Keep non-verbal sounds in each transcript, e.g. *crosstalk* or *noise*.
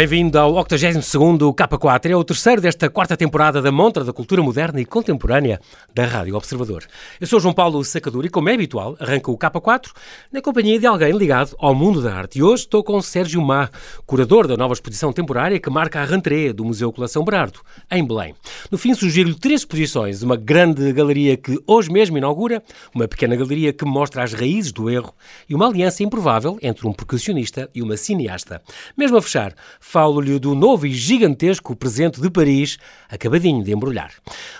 Bem-vindo ao 82º K4. É o terceiro desta quarta temporada da Montra da Cultura Moderna e Contemporânea da Rádio Observador. Eu sou João Paulo Sacadura e, como é habitual, arranco o K4 na companhia de alguém ligado ao mundo da arte. E hoje estou com Sérgio Má, curador da nova exposição temporária que marca a rentrée do Museu Colação Berardo, em Belém. No fim, sugiro-lhe três exposições. Uma grande galeria que hoje mesmo inaugura, uma pequena galeria que mostra as raízes do erro e uma aliança improvável entre um percussionista e uma cineasta. Mesmo a fechar, falo-lhe do novo e gigantesco presente de Paris, acabadinho de embrulhar.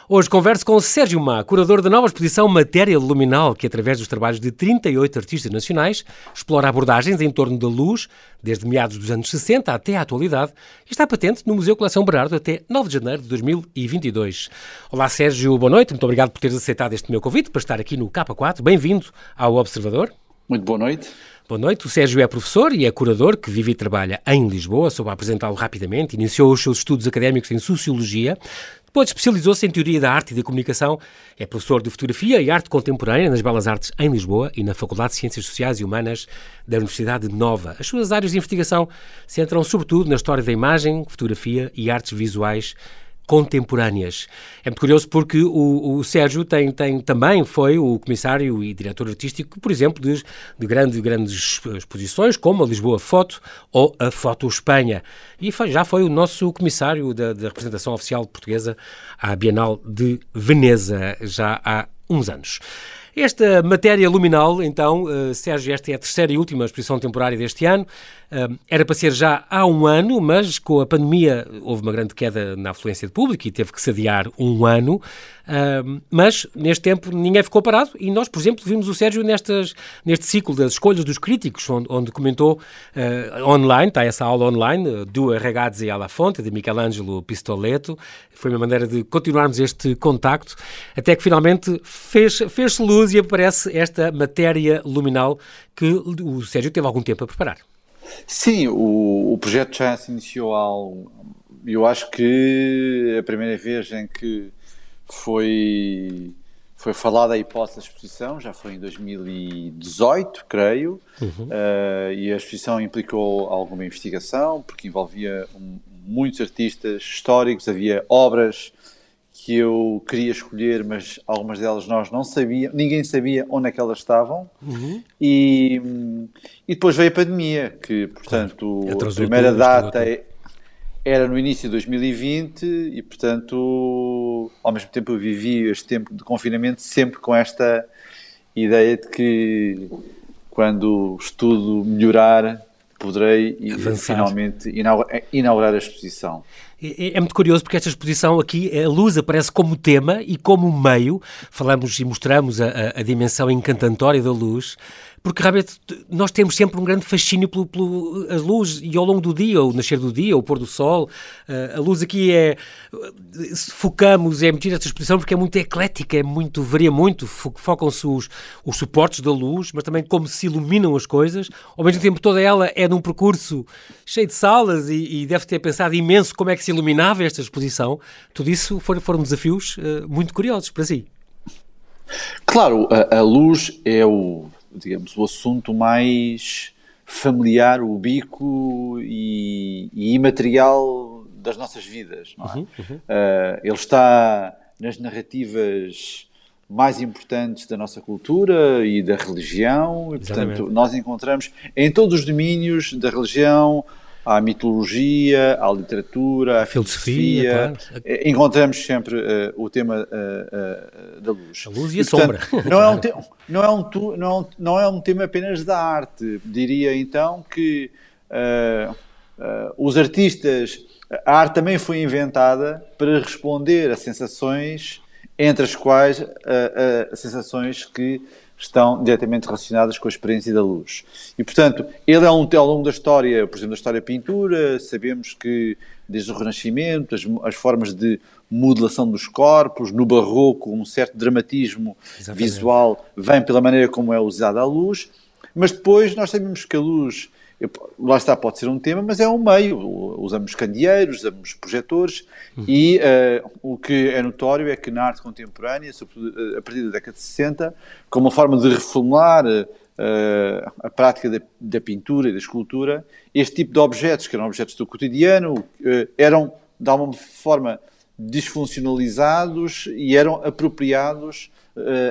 Hoje converso com Sérgio Má, curador da nova exposição Matéria Luminal, que através dos trabalhos de 38 artistas nacionais explora abordagens em torno da luz, desde meados dos anos 60 até à atualidade, e está patente no Museu Coleção Berardo até 9 de janeiro de 2022. Olá Sérgio, boa noite, muito obrigado por teres aceitado este meu convite para estar aqui no K4. Bem-vindo ao Observador. Muito boa noite. Boa noite. O Sérgio é professor e é curador que vive e trabalha em Lisboa. Só para apresentá-lo rapidamente, iniciou os seus estudos académicos em Sociologia, depois especializou-se em Teoria da Arte e da Comunicação. É professor de Fotografia e Arte Contemporânea nas Belas Artes em Lisboa e na Faculdade de Ciências Sociais e Humanas da Universidade de Nova. As suas áreas de investigação centram sobretudo na história da imagem, fotografia e artes visuais contemporâneas. É muito curioso porque o, o Sérgio tem, tem, também foi o comissário e diretor artístico, por exemplo, de, de grande, grandes exposições, como a Lisboa Foto ou a Foto Espanha. E foi, já foi o nosso comissário da, da representação oficial portuguesa à Bienal de Veneza, já há uns anos. Esta matéria luminal, então, uh, Sérgio, esta é a terceira e última exposição temporária deste ano. Uh, era para ser já há um ano, mas com a pandemia houve uma grande queda na afluência de público e teve que se adiar um ano. Uh, mas, neste tempo, ninguém ficou parado e nós, por exemplo, vimos o Sérgio nestas, neste ciclo das escolhas dos críticos, onde, onde comentou online, está essa aula online, do Ragazzi alla Fonte, de Michelangelo Pistoletto. Foi uma maneira de continuarmos este contacto, até que finalmente fez-se fez luz e aparece esta matéria luminal que o Sérgio teve algum tempo a preparar. Sim, o, o projeto já se iniciou há. Eu acho que a primeira vez em que foi, foi falada a hipótese da exposição já foi em 2018, creio, uhum. uh, e a exposição implicou alguma investigação, porque envolvia um, muitos artistas históricos, havia obras que eu queria escolher, mas algumas delas nós não sabíamos, ninguém sabia onde é que elas estavam. Uhum. E, e depois veio a pandemia, que, portanto, claro. a primeira data era no início de 2020 e, portanto, ao mesmo tempo eu vivi este tempo de confinamento sempre com esta ideia de que quando o estudo melhorar poderei Avançar. finalmente inaugurar a exposição. É, é, muito curioso porque esta exposição aqui, a luz aparece como tema e como meio. Falamos e mostramos a, a, a dimensão encantatória da luz porque realmente nós temos sempre um grande fascínio pelo, pelo a luz e ao longo do dia, o nascer do dia, o pôr do sol, uh, a luz aqui é focamos, é mentira esta exposição porque é muito eclética, é muito, varia muito, focam-se os, os suportes da luz, mas também como se iluminam as coisas, ao mesmo tempo toda ela é num percurso cheio de salas e, e deve ter pensado imenso como é que se iluminava esta exposição, tudo isso foram, foram desafios muito curiosos para si. Claro, a, a luz é o digamos, o assunto mais familiar, ubico e, e imaterial das nossas vidas. É? Uhum, uhum. Uh, ele está nas narrativas mais importantes da nossa cultura e da religião, e portanto nós encontramos em todos os domínios da religião, à mitologia, à literatura, à filosofia. Claro. Eh, encontramos sempre uh, o tema uh, uh, da luz. A luz e, e a portanto, sombra. Não é, um te, não, é um tu, não, não é um tema apenas da arte. Diria então que os artistas. A arte também foi inventada para responder a sensações, entre as quais a sensações que estão diretamente relacionadas com a experiência da luz. E, portanto, ele é um, ao longo da história, por exemplo, da história da pintura, sabemos que desde o Renascimento, as, as formas de modelação dos corpos, no Barroco, um certo dramatismo Exatamente. visual vem pela maneira como é usada a luz, mas depois nós sabemos que a luz lá está, pode ser um tema, mas é um meio. Usamos candeeiros, usamos projetores uhum. e uh, o que é notório é que na arte contemporânea, sobretudo eh, a partir da década de 60, como uma forma de reformular uh, a prática da, da, pintura e da escultura, este tipo de objetos, que eram objetos do cotidiano, uh, eram de alguma forma disfuncionalizados e eram apropriados,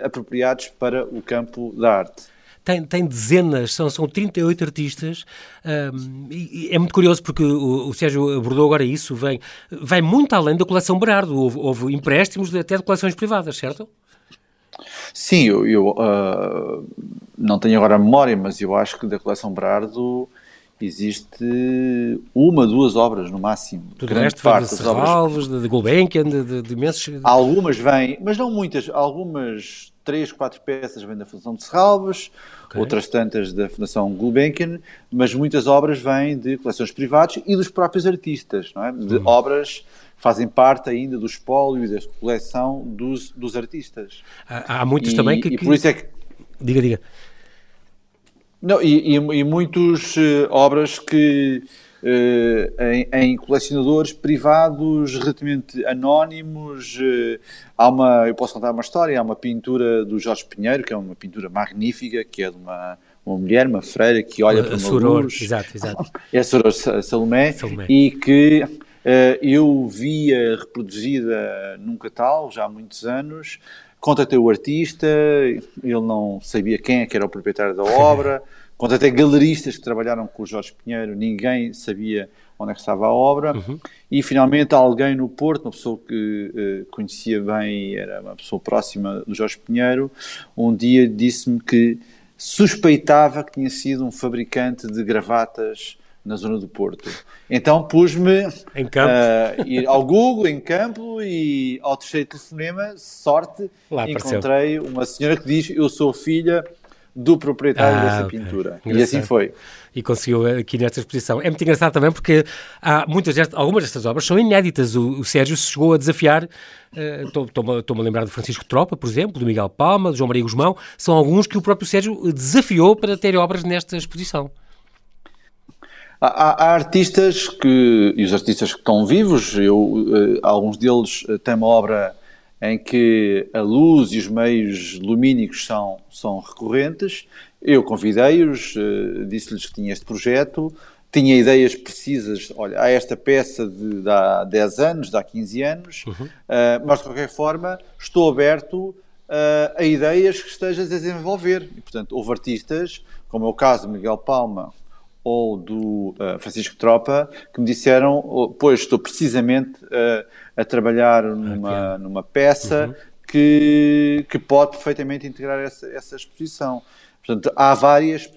apropriados para o campo da arte. Tem, tem, dezenas, são, são 38 artistas, um, e, é muito curioso porque o, o, Sérgio abordou agora isso, vem, vai muito além da coleção Berardo, houve, houve empréstimos até de coleções privadas, certo? Sim, eu, eu uh, não tenho agora a memória, mas eu acho que da coleção Berardo existe uma, duas obras no máximo. Tudo o resto parte, de Serralves, obras... de, de Gulbenkian, de, de, de imensos... Algumas vêm, mas não muitas, algumas, três, quatro peças vêm da Fundação de Serralves, okay. outras tantas da Fundação Gulbenkian, mas muitas obras vêm de coleções privadas e dos próprios artistas, não é? De hum. obras fazem parte ainda do espólio e da coleção dos, dos artistas. Há, há muitos e, também que, E por isso é que... Diga, diga. Não, e, e, e muitas uh, obras que em, em, colecionadores privados relativamente anónimos. Uh, há uma, eu posso contar uma história, há uma pintura do Jorge Pinheiro, que é uma pintura magnífica, que é de uma, uma mulher, uma freira, que olha para uma Soror, luz. Exato, exato. *laughs* É a Soror Salomé, Salomé. e que eu via reproduzida num catálogo já há muitos anos, Contatei o artista, ele não sabia quem é que era o proprietário da obra. *laughs* Contatei galeristas que trabalharam com o Jorge Pinheiro, ninguém sabia onde é que estava a obra. Uhum. E finalmente alguém no Porto, uma pessoa que uh, conhecia bem, era uma pessoa próxima do Jorge Pinheiro, um dia disse-me que suspeitava que tinha sido um fabricante de gravatas na zona do Porto. Então pus-me uh, ir ao Google, em campo, e ao terceiro telefonema, sorte, Lá encontrei apareceu. uma senhora que diz: Eu sou filha do proprietário ah, dessa okay. pintura. Engraçado. E assim foi. E conseguiu aqui nesta exposição. É muito engraçado também porque há muitas destas, algumas destas obras são inéditas. O, o Sérgio chegou a desafiar, estou-me uh, a lembrar do Francisco Tropa, por exemplo, do Miguel Palma, do João Maria Guzmão, são alguns que o próprio Sérgio desafiou para ter obras nesta exposição. Há, há, artistas que, e os artistas que estão vivos, eu, eh, alguns deles eh, têm uma obra em que a luz e os meios lumínicos são, são recorrentes. Eu convidei-os, eh, disse-lhes que tinha este projeto, tinha ideias precisas. Olha, há esta peça de, de há 10 anos, de há 15 anos, uhum. uh, mas de qualquer forma estou aberto uh, a ideias que estejas a desenvolver. E, portanto, houve artistas, como é o caso de Miguel Palma, ou do uh, Francisco Tropa que me disseram, oh, pois estou precisamente a trabalhar numa, okay. numa peça uhum. que, que pode perfeitamente integrar essa, essa exposição. Portanto, há várias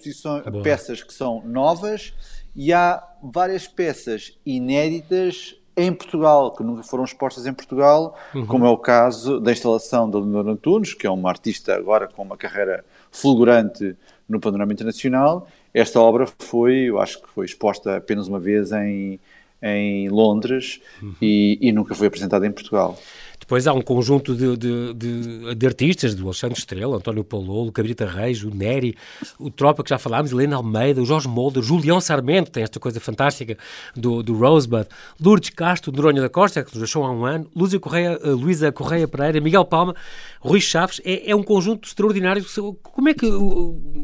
peças que são novas e há várias peças inéditas em Portugal, que nunca foram expostas em Portugal, uhum. como é o caso da instalação da Leonor Antunes, que é uma artista agora com uma carreira fulgurante no panorama internacional, esta obra foi, eu acho que foi exposta apenas uma vez em, em Londres uhum. e, e nunca foi apresentada em Portugal. Depois há um conjunto de, de, de, de artistas, do Alexandre Estrela, António Paulolo, Cabrita Reis, o Neri, o Tropa, que já falámos, Helena Almeida, o Jorge Molder, Julião Sarmento, tem esta coisa fantástica do, do Rosebud, Lourdes Castro, Noronha da Costa, que nos deixou há um ano, Lúcia Correia, uh, Luísa Correia Pereira, Miguel Palma, Rui Chaves, é, é um conjunto extraordinário. Como é que,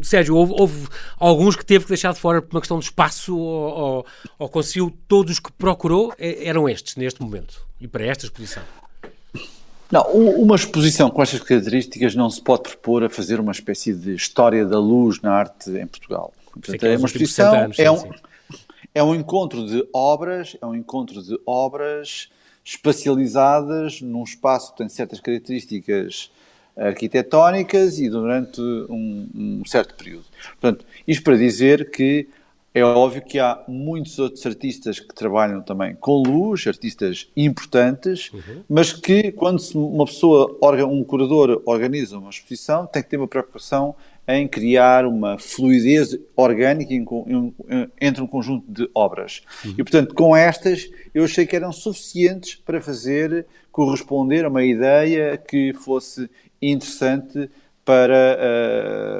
Sérgio, houve, houve, alguns que teve que deixar de fora por uma questão de espaço ou, ou, ou conseguiu todos os que procurou? É, eram estes, neste momento, e para esta exposição? Não, uma exposição com estas características não se pode propor a fazer uma espécie de história da luz na arte em Portugal. Portanto, é uma exposição, anos, é, um, é um encontro de obras, é um encontro de obras espacializadas num espaço que tem certas características arquitetónicas e durante um, um certo período. Portanto, isto para dizer que é óbvio que há muitos outros artistas que trabalham também com luz, artistas importantes, uhum. mas que quando uma pessoa, um curador organiza uma exposição, tem que ter uma preocupação em criar uma fluidez orgânica entre um conjunto de obras. Uhum. E, portanto, com estas, eu achei que eram suficientes para fazer corresponder a uma ideia que fosse interessante para,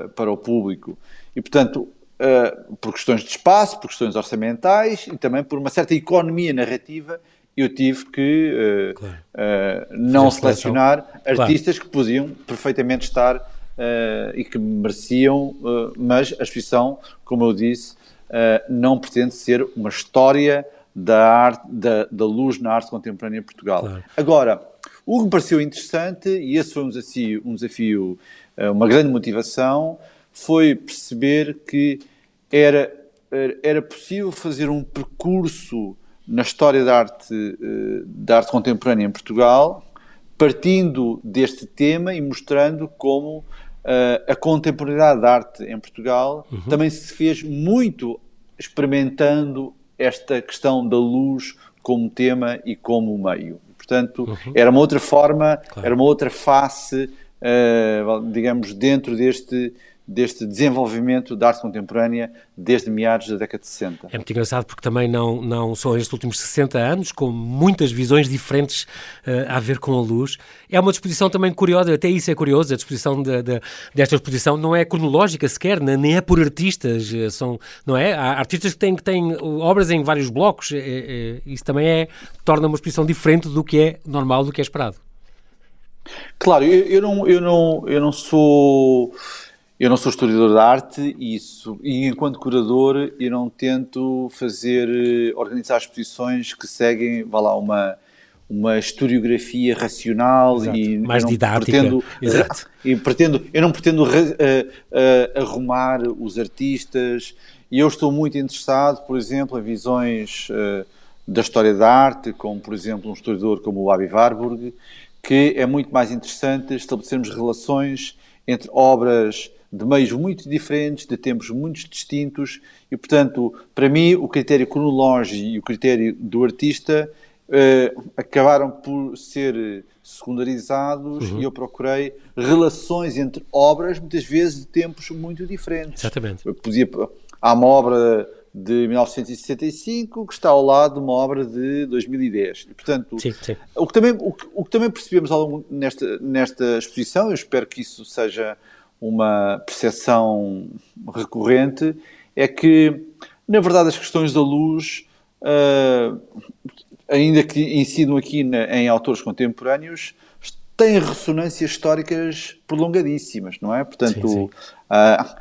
uh, para o público. E, portanto, uh, por questões de espaço, por questões orçamentais e também por uma certa economia narrativa, eu tive que uh, claro. uh, não selecionar artistas claro. que podiam perfeitamente estar e que mereciam, mas a exposição, como eu disse, não pretende ser uma história da, arte, da, da luz na arte contemporânea em Portugal. Claro. Agora, o que me pareceu interessante, e esse foi um desafio, um desafio uma grande motivação, foi perceber que era, era possível fazer um percurso na história da arte, da arte contemporânea em Portugal partindo deste tema e mostrando como uh, a contemporaneidade da arte em Portugal uhum. também se fez muito experimentando esta questão da luz como tema e como meio. Portanto, uhum. era uma outra forma, claro. era uma outra face, uh, digamos, dentro deste deste desenvolvimento da arte contemporânea desde meados da década de 60. É muito engraçado porque também não, não são estes últimos 60 anos, com muitas visões diferentes uh, a ver com a luz. É uma disposição também curiosa, até isso é curioso, a disposição de, de, desta exposição não é cronológica sequer, nem é por artistas, eh, são, não é? Há artistas que têm, que têm obras em vários blocos, é, é, isso também é, torna uma exposição diferente do que é normal, do que é esperado. Claro, eu, eu não, eu, não, eu não sou eu não sou historiador da arte e, isso, e enquanto curador eu não tento fazer, eh, organizar exposições que seguem, vá lá, uma, uma historiografia racional Exato. e mais didática. Pretendo, Exato. E pretendo, eu não pretendo uh, uh, arrumar os artistas e eu estou muito interessado, por exemplo, em visões uh, da história da arte, como por exemplo um historiador como o Abi Warburg, que é muito mais interessante estabelecermos relações entre obras de meios muito diferentes, de tempos muito distintos, e portanto, para mim, o critério cronológico e o critério do artista uh, acabaram por ser secundarizados uhum. e eu procurei relações entre obras, muitas vezes de tempos muito diferentes. Exatamente. Eu podia, há uma obra de 1965 que está ao lado de uma obra de 2010. E, portanto, sim, sim. O, que também, o, que, o que também percebemos ao longo nesta, nesta exposição, eu espero que isso seja uma percepção recorrente, é que, na verdade, as questões da luz, uh, ainda que incidam aqui na, em autores contemporâneos, têm ressonâncias históricas prolongadíssimas, não é? Portanto, sim, sim. A,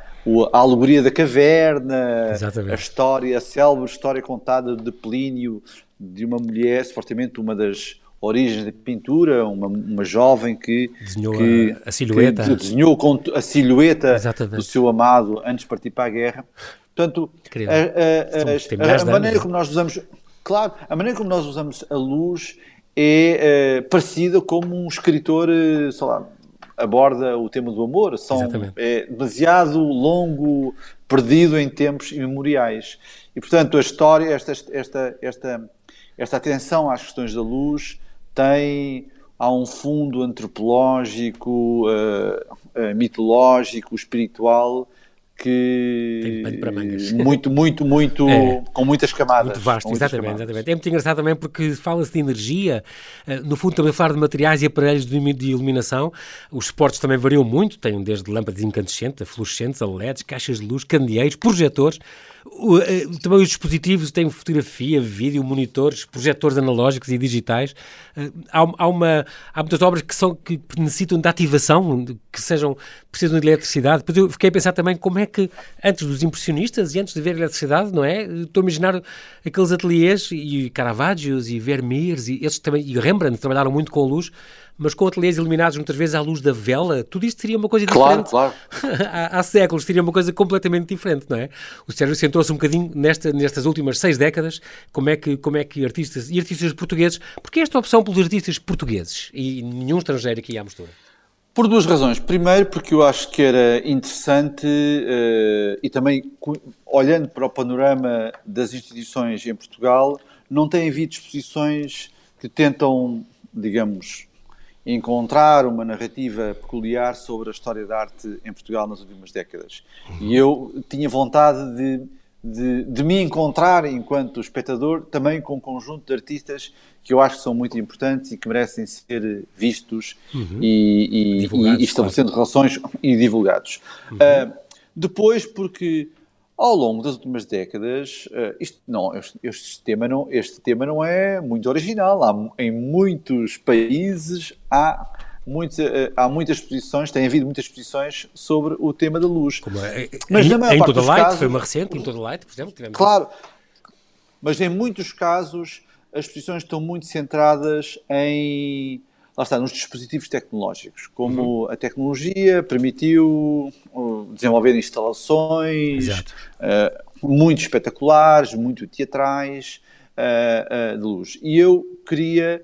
a alegoria da caverna, Exatamente. a história, a célebre história contada de Plínio, de uma mulher, supostamente uma das origens da pintura, uma, uma jovem que desenhou que, a, a silhueta, que desenhou a silhueta Exatamente. do seu amado antes de partir para a guerra. Portanto, a, a, a, a maneira como nós usamos, claro, a maneira como nós usamos a luz é, é parecida como um escritor, eh, sei lá, aborda o tema do amor. São, é demasiado longo, perdido em tempos imemoriais. E, portanto, a história, esta, esta, esta, esta atenção às questões da luz tem há um fundo antropológico, uh, uh, mitológico, espiritual que *laughs* muito, muito, muito é, com muitas camadas. Muito vasto, exatamente, camadas. exatamente. É muito engraçado também porque fala-se de energia, eh, no fundo também falar de materiais e aparelhos de iluminação. Os suportes também variam muito, têm desde lâmpadas incandescentes, a fluorescentes, a LEDs, caixas de luz, candeeiros, projetores. Eh, também os dispositivos têm fotografia, vídeo, monitores, projetores analógicos e digitais. Eh, há, há, uma, há muitas obras que, são, que necessitam de ativação, que sejam, precisam de eletricidade. Depois eu fiquei a pensar também como é que, antes dos impressionistas e antes de ver eletricidade, não é? Estou a imaginar aqueles ateliês e Caravaggios e Vermeers e, esses também, e Rembrandt trabalharam muito com luz mas com ateliês iluminados muitas vezes à luz da vela, tudo isto seria uma coisa diferente. Claro, claro. *laughs* há, há, séculos seria uma coisa completamente diferente, não é? O Sérgio centrou-se um bocadinho nesta, nestas últimas seis décadas, como é, que, como é que artistas, e artistas portugueses, porque esta opção pelos artistas portugueses e nenhum estrangeiro aqui à mistura? Por duas razões. Primeiro, porque eu acho que era interessante uh, e também olhando para o panorama das instituições em Portugal, não tem havido exposições que tentam, digamos, encontrar uma narrativa peculiar sobre a história da arte em Portugal nas últimas décadas. E eu tinha vontade de, de, de, me encontrar enquanto espectador também com um conjunto de artistas que eu acho que são muito importantes e que merecem ser vistos uhum. e, e, e, estabelecendo claro. relações e divulgados. Uhum. Uh, depois, porque ao longo das últimas décadas, uh, isto, não, este, este, tema não, este tema não é muito original. Há, em muitos países há muitos, eh, há muitas exposições, tem havido muitas exposições sobre o tema da luz. Como é, mas em, na maior em parte Light, casos, foi uma recente, em Toda Light, por exemplo. Tivemos claro, mas em muitos casos as exposições estão muito centradas em lá está, nos dispositivos tecnológicos, como uhum. a tecnologia permitiu desenvolver instalações uh, muito espetaculares, muito teatrais uh, uh, de luz. E eu queria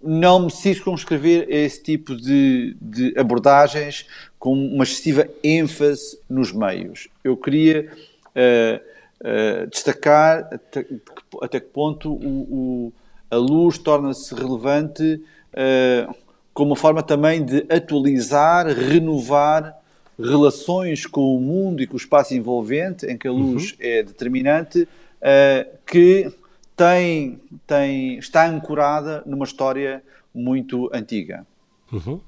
não me circunscrever a esse tipo de, de, abordagens com uma excessiva ênfase nos meios. Eu queria destacar até, até, que ponto o, o a luz torna-se relevante uh, como uma forma também de atualizar, renovar relações com o mundo e com o espaço envolvente, em que a luz uhum. é determinante, uh, que tem, tem, está ancorada numa história muito antiga. Uhum.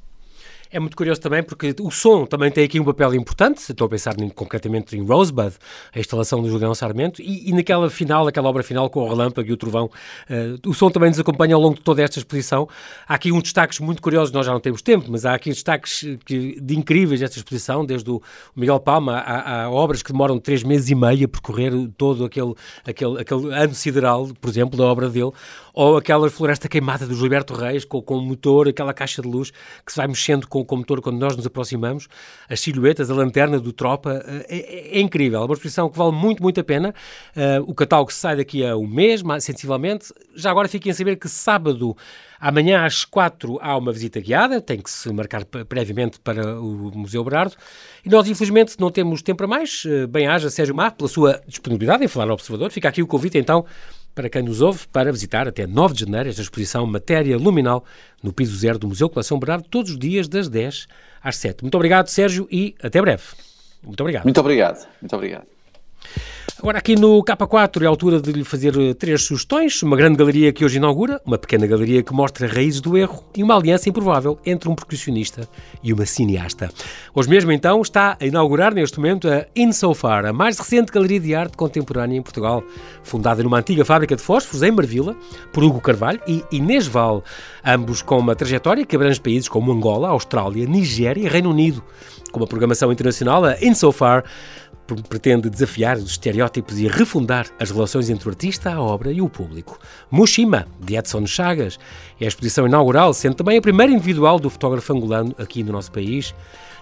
É muito curioso também porque o som também tem aqui um papel importante, estou a pensar em, concretamente em Rosebud, a instalação do Julião Sarmento, e, e, naquela final, aquela obra final com o relâmpago e o trovão, uh, o som também nos acompanha ao longo de toda esta exposição. Há aqui uns destaques muito curiosos, nós já não temos tempo, mas há aqui destaques que, de incríveis desta exposição, desde o Miguel Palma, há, há, obras que demoram três meses e meio a percorrer todo aquele, aquele, aquele ano sideral, por exemplo, da obra dele, ou aquela floresta queimada do Gilberto Reis, com, com o motor, aquela caixa de luz que se vai mexendo com, com o motor quando nós nos aproximamos, as silhuetas, a lanterna do Tropa, eh, é, é, é incrível. É uma exposição que vale muito, muito a pena. Uh, o catálogo sai daqui a um mês, sensivelmente. Já agora fiquem a saber que sábado, amanhã às quatro, há uma visita guiada, tem que se marcar previamente para o Museu Berardo. E nós, infelizmente, não temos tempo para mais. Uh, bem haja Sérgio Mar pela sua disponibilidade em falar ao Observador. Fica aqui o convite, então, para quem nos ouve, para visitar até 9 de janeiro esta exposição Matéria Luminal no piso zero do Museu Coleção Berardo, todos os dias das 10 às 7. Muito obrigado, Sérgio, e até breve. Muito obrigado. Muito obrigado. Muito obrigado. Agora, aqui no K4 é a altura de lhe fazer eh, três sugestões. Uma grande galeria que hoje inaugura, uma pequena galeria que mostra raízes do erro e uma aliança improvável entre um percussionista e uma cineasta. Hoje mesmo, então, está a inaugurar neste momento a Insofar, a mais recente galeria de arte contemporânea em Portugal, fundada numa antiga fábrica de fósforos em Marvila, por Hugo Carvalho e Inês Val, ambos com uma trajetória que abrange países como Angola, Austrália, Nigéria e Reino Unido. Com uma programação internacional, a Insofar pretende desafiar os estereótipos e refundar as relações entre o artista, a obra e o público. Mushima, de Edson Chagas, é a exposição inaugural, sendo também a primeira individual do fotógrafo angolano aqui no nosso país.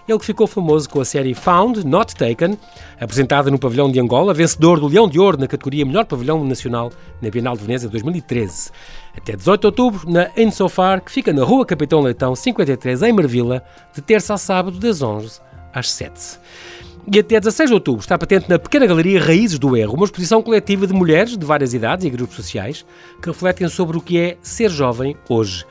Ele que ficou famoso com a série Found, Not Taken, apresentada no Pavilhão de Angola, vencedor do Leão de Ouro na categoria Melhor Pavilhão Nacional na Bienal de Veneza 2013. Até 18 de outubro, na Ensofar, que fica na Rua Capitão Leitão 53, em Marvila, de terça a sábado, das 11 às 7. E até 16 de outubro está patente na pequena galeria Raízes do Erro, uma exposição coletiva de mulheres de várias idades e grupos sociais que refletem sobre o que é ser jovem hoje.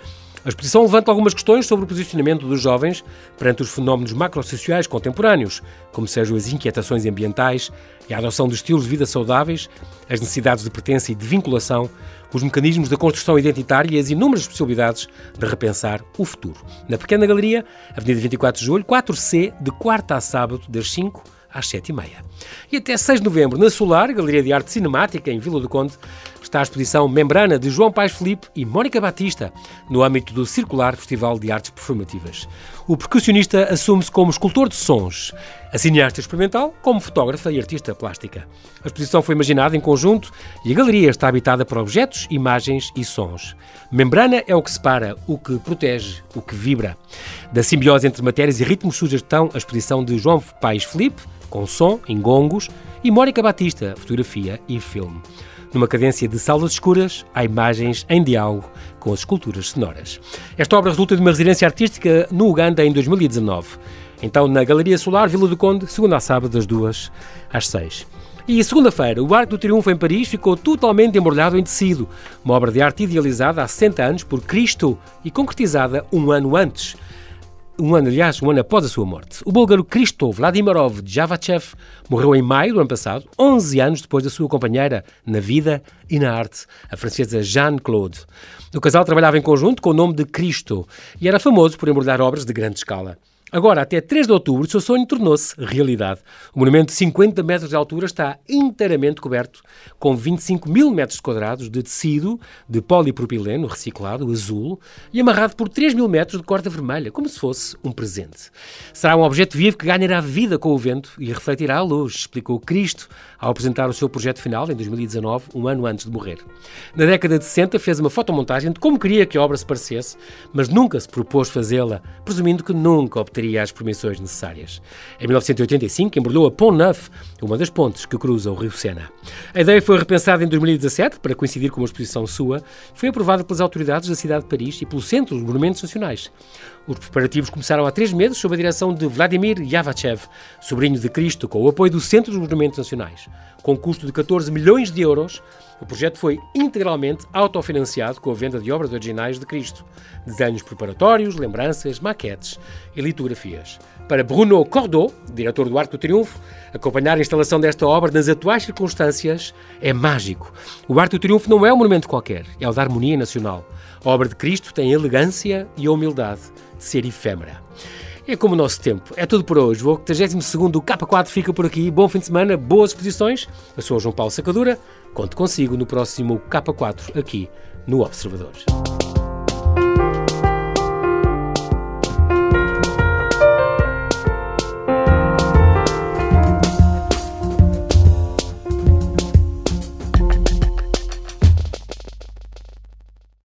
A exposição levanta algumas questões sobre o posicionamento dos jovens perante os fenómenos macrosociais contemporâneos, como sejam as inquietações ambientais e a adoção de estilos de vida saudáveis, as necessidades de pertença e de vinculação, os mecanismos da construção identitária e as inúmeras possibilidades de repensar o futuro. Na pequena galeria, Avenida 24 de Julho, 4C, de quarta a sábado, das 5 às 7h30. E até 6 de novembro, na Solar, Galeria de Arte Cinemática, em Vila do Conde, está a exposição Membrana de João Paes Felipe e Mónica Batista, no âmbito do Circular Festival de Artes Performativas. O percussionista assume-se como escultor de sons, a cineasta experimental como fotógrafa e artista plástica. A exposição foi imaginada em conjunto e a galeria está habitada por objetos, imagens e sons. Membrana é o que separa, o que protege, o que vibra. Da simbiose entre matérias e ritmos sugestão a exposição de João Paes Felipe, com som em gongos, e Mónica Batista, fotografia e filme. Numa cadência de salas escuras, há imagens em diálogo com as esculturas sonoras. Esta obra resulta de uma residência artística no Uganda em 2019. Então, na Galeria Solar, Vila do Conde, segunda a sábado, das duas às seis. E segunda-feira, o Arco do Triunfo em Paris ficou totalmente embrulhado em tecido, uma obra de arte idealizada há 60 anos por Cristo e concretizada um ano antes, um ano, aliás, um ano após a sua morte. O búlgaro Kristo Vladimirov Javachev morreu em maio do ano passado, 11 anos depois da sua companheira na vida e na arte, a francesa Jeanne-Claude. O casal trabalhava em conjunto com o nome de Cristo e era famoso por embrulhar obras de grande escala. Agora, até 3 de outubro, o seu sonho tornou-se realidade. O monumento de 50 metros de altura está inteiramente coberto com 25 mil metros quadrados de tecido de polipropileno reciclado, azul, e amarrado por 3 mil metros de corda vermelha, como se fosse um presente. Será um objeto vivo que ganhará vida com o vento e refletirá a luz, explicou Cristo ao apresentar o seu projeto final em 2019, um ano antes de morrer. Na década de 60 fez uma fotomontagem de como queria que a obra se parecesse, mas nunca se propôs fazê-la, presumindo que nunca obteria teria as permissões necessárias. Em 1985, embrulhou a Pont Neuf, uma das pontes que cruza o rio Sena. A ideia foi repensada em 2017, para coincidir com uma exposição sua, foi aprovada pelas autoridades da cidade de Paris e pelo Centro dos Monumentos Nacionais. Os preparativos começaram há três meses sob a direção de Vladimir Yavachev, sobrinho de Cristo, com o apoio do Centro dos Monumentos Nacionais. Com custo de 14 milhões de euros, o projeto foi integralmente autofinanciado com a venda de obras originais de Cristo, desenhos preparatórios, lembranças, maquetes e litografias. Para Bruno Cordeau, diretor do Arco do Triunfo, acompanhar a instalação desta obra nas atuais circunstâncias é mágico. O Arco do Triunfo não é um monumento qualquer, é o da harmonia nacional. A obra de Cristo tem elegância e a humildade de ser efêmera. É como o nosso tempo. É tudo por hoje. O 82 K4 fica por aqui. Bom fim de semana, boas exposições. Eu sou o João Paulo Sacadura. Conto consigo no próximo K4 aqui no Observador.